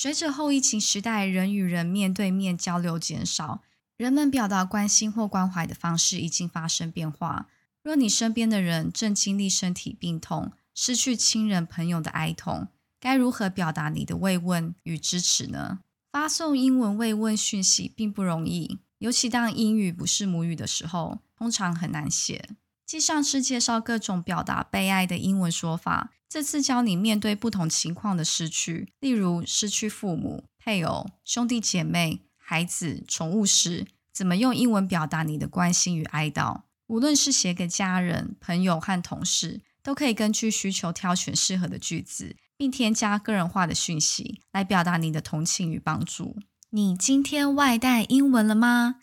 随着后疫情时代人与人面对面交流减少，人们表达关心或关怀的方式已经发生变化。若你身边的人正经历身体病痛、失去亲人朋友的哀痛，该如何表达你的慰问与支持呢？发送英文慰问讯息并不容易，尤其当英语不是母语的时候，通常很难写。继上次介绍各种表达悲哀的英文说法，这次教你面对不同情况的失去，例如失去父母、配偶、兄弟姐妹、孩子、宠物时，怎么用英文表达你的关心与哀悼。无论是写给家人、朋友和同事，都可以根据需求挑选适合的句子，并添加个人化的讯息来表达你的同情与帮助。你今天外带英文了吗？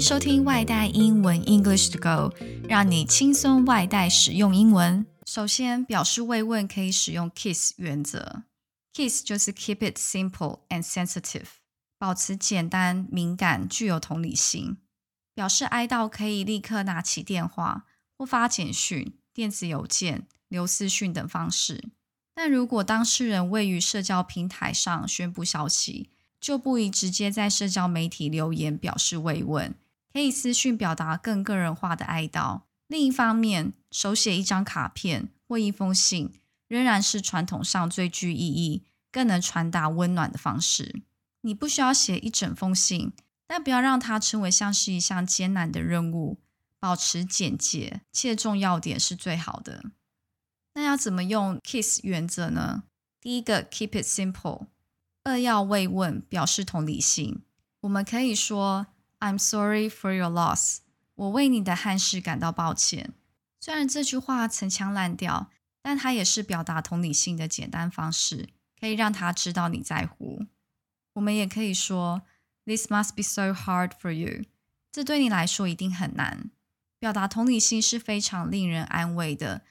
收听外带英文 English to Go，让你轻松外带使用英文。首先，表示慰问可以使用 KISS 原则。KISS 就是 Keep it simple and sensitive，保持简单、敏感、具有同理心。表示哀悼可以立刻拿起电话或发简讯、电子邮件、留私讯等方式。但如果当事人位于社交平台上宣布消息，就不宜直接在社交媒体留言表示慰问。可以私讯表达更个人化的哀悼。另一方面，手写一张卡片或一封信，仍然是传统上最具意义、更能传达温暖的方式。你不需要写一整封信，但不要让它成为像是一项艰难的任务。保持简洁，切中要点是最好的。那要怎么用 KISS 原则呢？第一个，Keep it simple。二要慰问，表示同理心。我们可以说。I'm sorry for your loss。我为你的憾事感到抱歉。虽然这句话陈腔滥调，但它也是表达同理心的简单方式，可以让他知道你在乎。我们也可以说，This must be so hard for you。这对你来说一定很难。表达同理心是非常令人安慰的，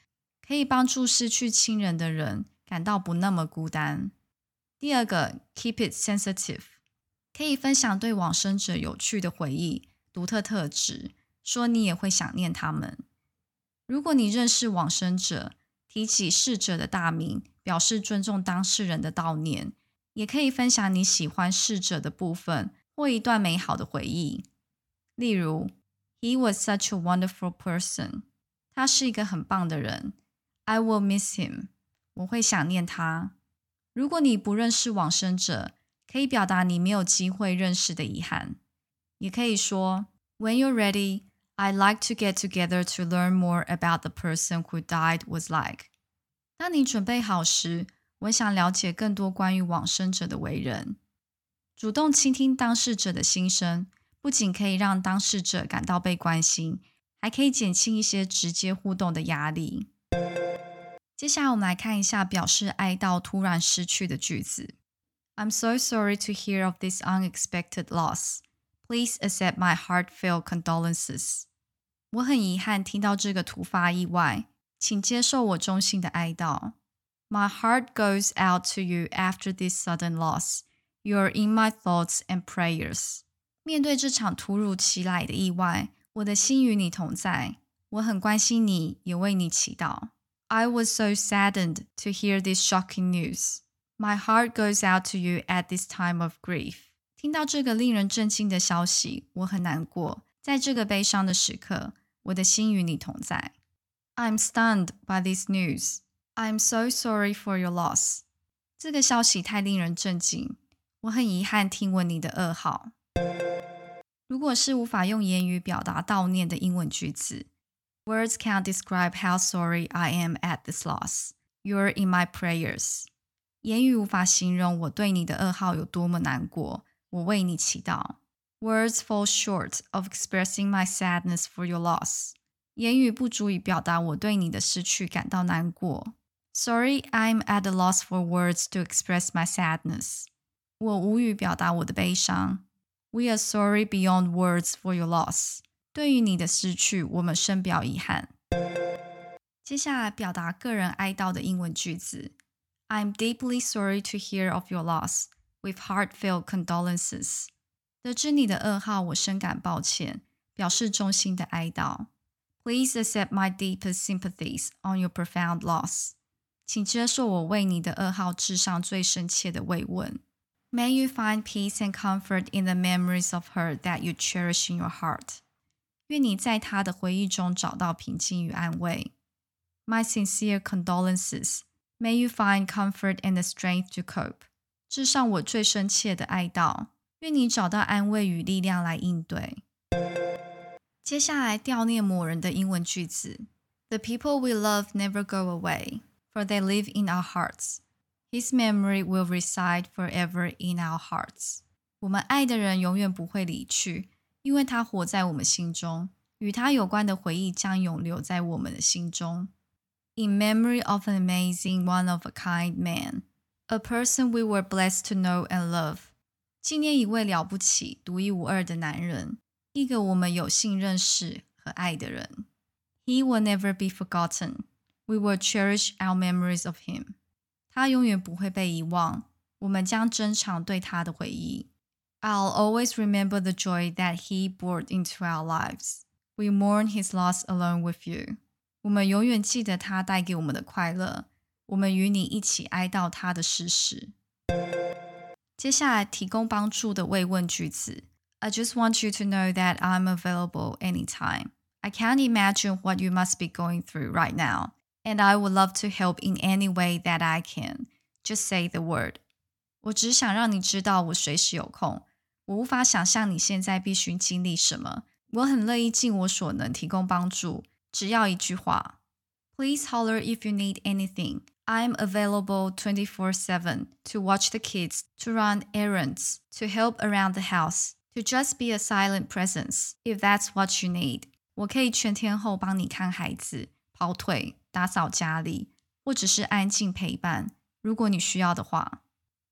可以帮助失去亲人的人感到不那么孤单。第二个，Keep it sensitive。可以分享对往生者有趣的回忆、独特特质，说你也会想念他们。如果你认识往生者，提起逝者的大名，表示尊重当事人的悼念，也可以分享你喜欢逝者的部分或一段美好的回忆。例如，He was such a wonderful person。他是一个很棒的人。I will miss him。我会想念他。如果你不认识往生者，可以表达你没有机会认识的遗憾，也可以说 When you're ready, I'd like to get together to learn more about the person who died was like。当你准备好时，我想了解更多关于往生者的为人。主动倾听当事者的心声，不仅可以让当事者感到被关心，还可以减轻一些直接互动的压力。接下来，我们来看一下表示哀悼突然失去的句子。I'm so sorry to hear of this unexpected loss. Please accept my heartfelt condolences. 我很遗憾听到这个突发意外，请接受我衷心的哀悼。My heart goes out to you after this sudden loss. You are in my thoughts and prayers. 面对这场突如其来的意外，我的心与你同在。我很关心你，也为你祈祷。I was so saddened to hear this shocking news. My heart goes out to you at this time of grief。听到这个令人震惊的消息，我很难过。在这个悲伤的时刻，我的心与你同在。I'm stunned by this news. I'm so sorry for your loss。这个消息太令人震惊，我很遗憾听闻你的噩耗。如果是无法用言语表达悼念的英文句子，Words can't describe how sorry I am at this loss. You're in my prayers. 言语无法形容我对你的噩耗有多么难过。我为你祈祷。Words fall short of expressing my sadness for your loss。言语不足以表达我对你的失去感到难过。Sorry, I'm at a loss for words to express my sadness。我无语表达我的悲伤。We are sorry beyond words for your loss。对于你的失去，我们深表遗憾。接下来表达个人哀悼的英文句子。I'm deeply sorry to hear of your loss, with heartfelt condolences. 得知你的噩耗，我深感抱歉，表示衷心的哀悼。Please accept my deepest sympathies on your profound loss. 请接受我为你的噩耗致上最深切的慰问。May you find peace and comfort in the memories of her that you cherish in your heart. 愿你在她的回忆中找到平静与安慰。My sincere condolences. May you find comfort and the strength to cope. 致上我最深切的哀悼。愿你找到安慰与力量来应对。接下来悼念某人的英文句子：The people we love never go away, for they live in our hearts. His memory will reside forever in our hearts. 我们爱的人永远不会离去，因为他活在我们心中，与他有关的回忆将永留在我们的心中。 In memory of an amazing, one-of-a-kind man, a person we were blessed to know and love. 纪念一位了不起、独一无二的男人，一个我们有幸认识和爱的人。He will never be forgotten. We will cherish our memories of him. 他永远不会被遗忘，我们将珍藏对他的回忆。I'll always remember the joy that he brought into our lives. We mourn his loss along with you. 我们永远记得他带给我们的快乐，我们与你一起哀悼他的逝世。接下来提供帮助的慰问句子。I just want you to know that I'm available anytime. I can't imagine what you must be going through right now, and I would love to help in any way that I can. Just say the word. 我只想让你知道我随时有空。我无法想象你现在必须经历什么。我很乐意尽我所能提供帮助，只要一句话。Please holler if you need anything. I'm available 24 7 to watch the kids, to run errands, to help around the house, to just be a silent presence if that's what you need. 我可以全天候帮你看孩子、跑腿、打扫家里，或只是安静陪伴。如果你需要的话。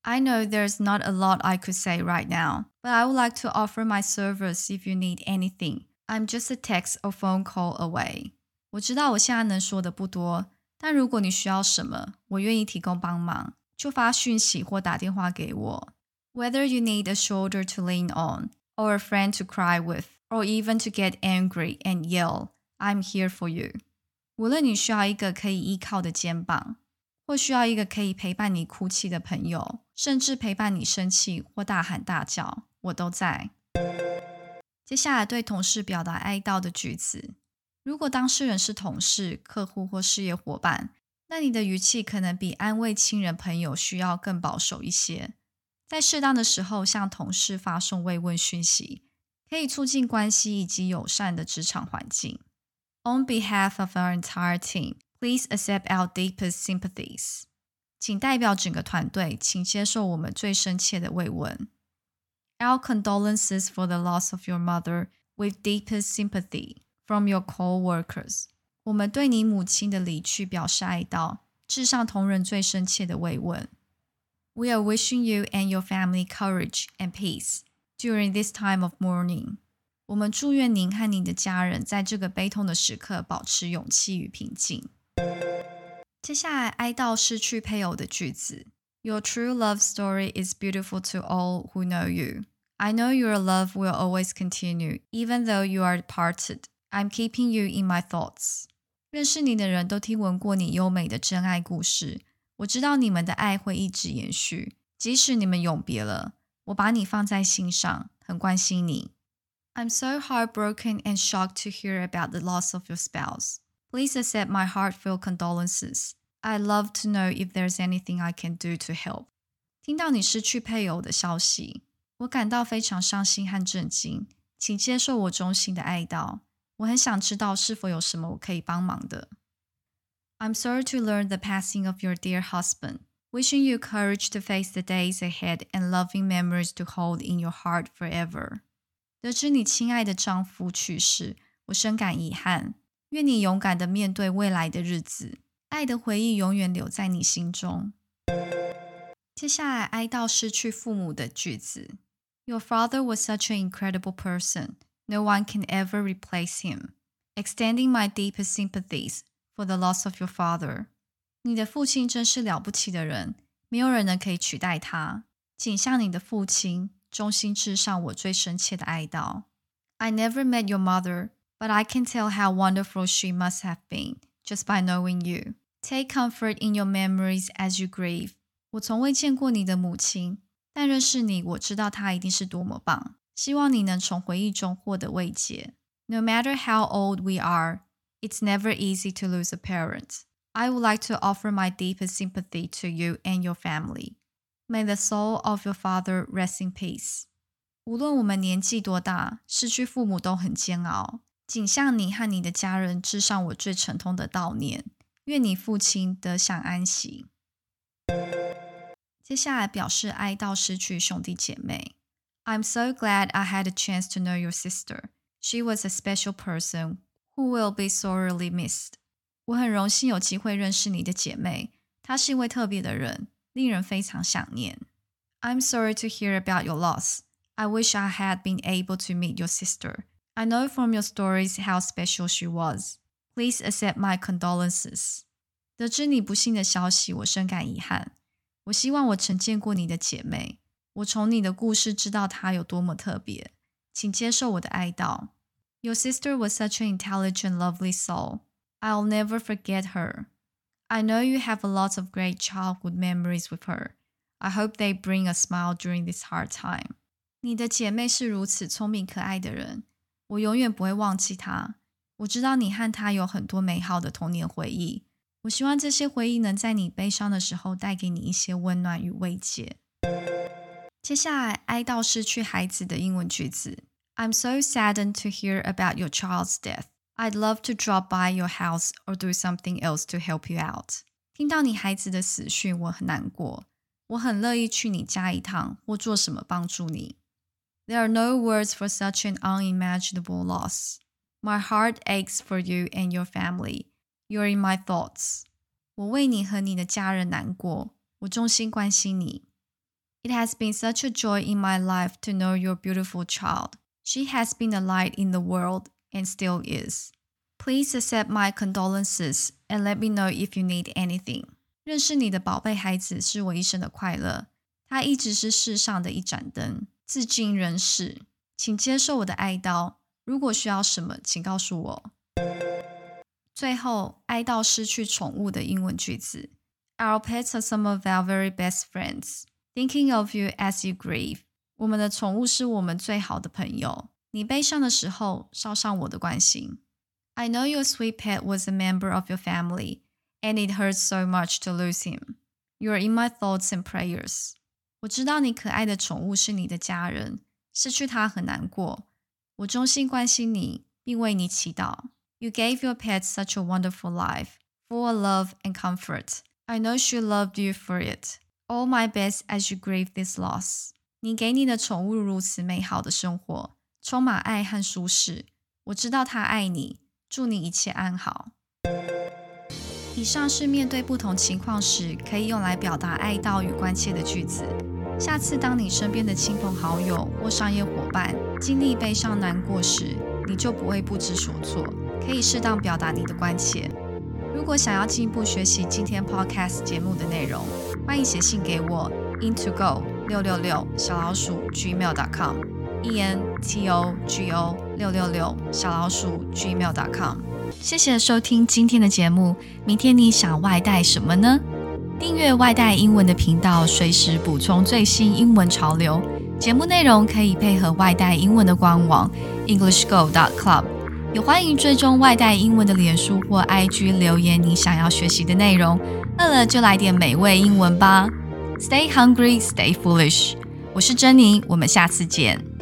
I know there's not a lot I could say right now, but I would like to offer my service if you need anything. I'm just a text or phone call away. 我知道我现在能说的不多，但如果你需要什么，我愿意提供帮忙，就发讯息或打电话给我。Whether you need a shoulder to lean on, or a friend to cry with, or even to get angry and yell, I'm here for you. 无论你需要一个可以依靠的肩膀，或需要一个可以陪伴你哭泣的朋友，甚至陪伴你生气或大喊大叫，我都在。接下来对同事表达哀悼的句子。如果当事人是同事、客户或事业伙伴，那你的语气可能比安慰亲人朋友需要更保守一些。在适当的时候向同事发送慰问讯息，可以促进关系以及友善的职场环境。On behalf of our entire team, please accept our deepest sympathies. 请代表整个团队，请接受我们最深切的慰问。Our condolences for the loss of your mother with deepest sympathy. From your co-workers，我们对你母亲的离去表示哀悼，致上同仁最深切的慰问。We are wishing you and your family courage and peace during this time of mourning。我们祝愿您和您的家人在这个悲痛的时刻保持勇气与平静。接下来哀悼失去配偶的句子。Your true love story is beautiful to all who know you. I know your love will always continue, even though you are departed. I'm keeping you in my thoughts。认识你的人都听闻过你优美的真爱故事。我知道你们的爱会一直延续，即使你们永别了。我把你放在心上，很关心你。I'm so heartbroken and shocked to hear about the loss of your spouse. Please accept my heartfelt condolences. I'd love to know if there's anything I can do to help. 听到你失去配偶的消息，我感到非常伤心和震惊，请接受我衷心的哀悼。 我很想知道是否有什么我可以帮忙的。I'm sorry to learn the passing of your dear husband. Wishing you courage to face the days ahead and loving memories to hold in your heart forever. 得知你亲爱的丈夫去世，我深感遗憾。愿你勇敢的面对未来的日子，爱的回忆永远留在你心中。接下来哀悼失去父母的句子。Your father was such an incredible person. No one can ever replace him. Extending my deepest sympathies for the loss of your father. 你的父亲真是了不起的人，没有人能可以取代他。请向你的父亲衷心致上我最深切的哀悼。I never met your mother, but I can tell how wonderful she must have been just by knowing you. Take comfort in your memories as you grieve。我从未见过你的母亲，但认识你，我知道她一定是多么棒。 希望你能从回忆中获得慰藉。No matter how old we are, it's never easy to lose a parent. I would like to offer my deepest sympathy to you and your family. May the soul of your father rest in peace. 无论我们年纪多大，失去父母都很煎熬。仅向你和你的家人致上我最沉痛的悼念。愿你父亲得享安息。接下来表示哀悼失去兄弟姐妹。 I'm so glad I had a chance to know your sister. She was a special person who will be sorely missed. 我很荣幸有机会认识你的姐妹，她是一位特别的人，令人非常想念。I'm sorry to hear about your loss. I wish I had been able to meet your sister. I know from your stories how special she was. Please accept my condolences. 得知你不幸的消息，我深感遗憾。我希望我曾见过你的姐妹， 我从你的故事知道她有多么特别，请接受我的哀悼。Your sister was such an intelligent, lovely soul. I'll never forget her. I know you have a lot of great childhood memories with her. I hope they bring a smile during this hard time. 你的姐妹是如此聪明可爱的人，我永远不会忘记她。我知道你和她有很多美好的童年回忆。我希望这些回忆能在你悲伤的时候带给你一些温暖与慰藉。 接下来，哀悼失去孩子的英文句子。I'm so saddened to hear about your child's death. I'd love to drop by your house or do something else to help you out. 听到你孩子的死讯，我很难过。我很乐意去你家一趟，或做什么帮助你。There are no words for such an unimaginable loss. My heart aches for you and your family. You're in my thoughts. 我为你和你的家人难过，我衷心关心你。 It has been such a joy in my life to know your beautiful child. She has been a light in the world and still is. Please accept my condolences and let me know if you need anything. 认识你的宝贝孩子是我一生的快乐，他一直是世上的一盏灯。自尽人世，请接受我的哀悼。如果需要什么，请告诉我。最后，哀悼失去宠物的英文句子：Our pets are some of our very best friends. Thinking of you as you grieve. 我们的宠物是我们最好的朋友。你悲伤的时候，捎上我的关心。I know your sweet pet was a member of your family, and it hurts so much to lose him. You are in my thoughts and prayers. 我知道你可爱的宠物是你的家人，失去它很难过。我衷心关心你，并为你祈祷。You gave your pet such a wonderful life, full of love and comfort. I know she loved you for it. All my best as you grieve this loss. 你给你的宠物如此美好的生活，充满爱和舒适。我知道它爱你，祝你一切安好。以上是面对不同情况时可以用来表达爱悼与关切的句子。下次当你身边的亲朋好友或商业伙伴经历悲伤难过时，你就不会不知所措，可以适当表达你的关切。如果想要进一步学习今天 podcast 节目的内容，欢迎写信给我 into go 六六六小老鼠 gmail.com e n t o g o 六六六小老鼠 gmail.com。谢谢收听今天的节目，明天你想外带什么呢？订阅外带英文的频道，随时补充最新英文潮流。节目内容可以配合外带英文的官网 EnglishGo.Club，也欢迎追踪外带英文的脸书或 IG 留言你想要学习的内容。饿了就来点美味英文吧！Stay hungry, stay foolish。我是珍妮，我们下次见。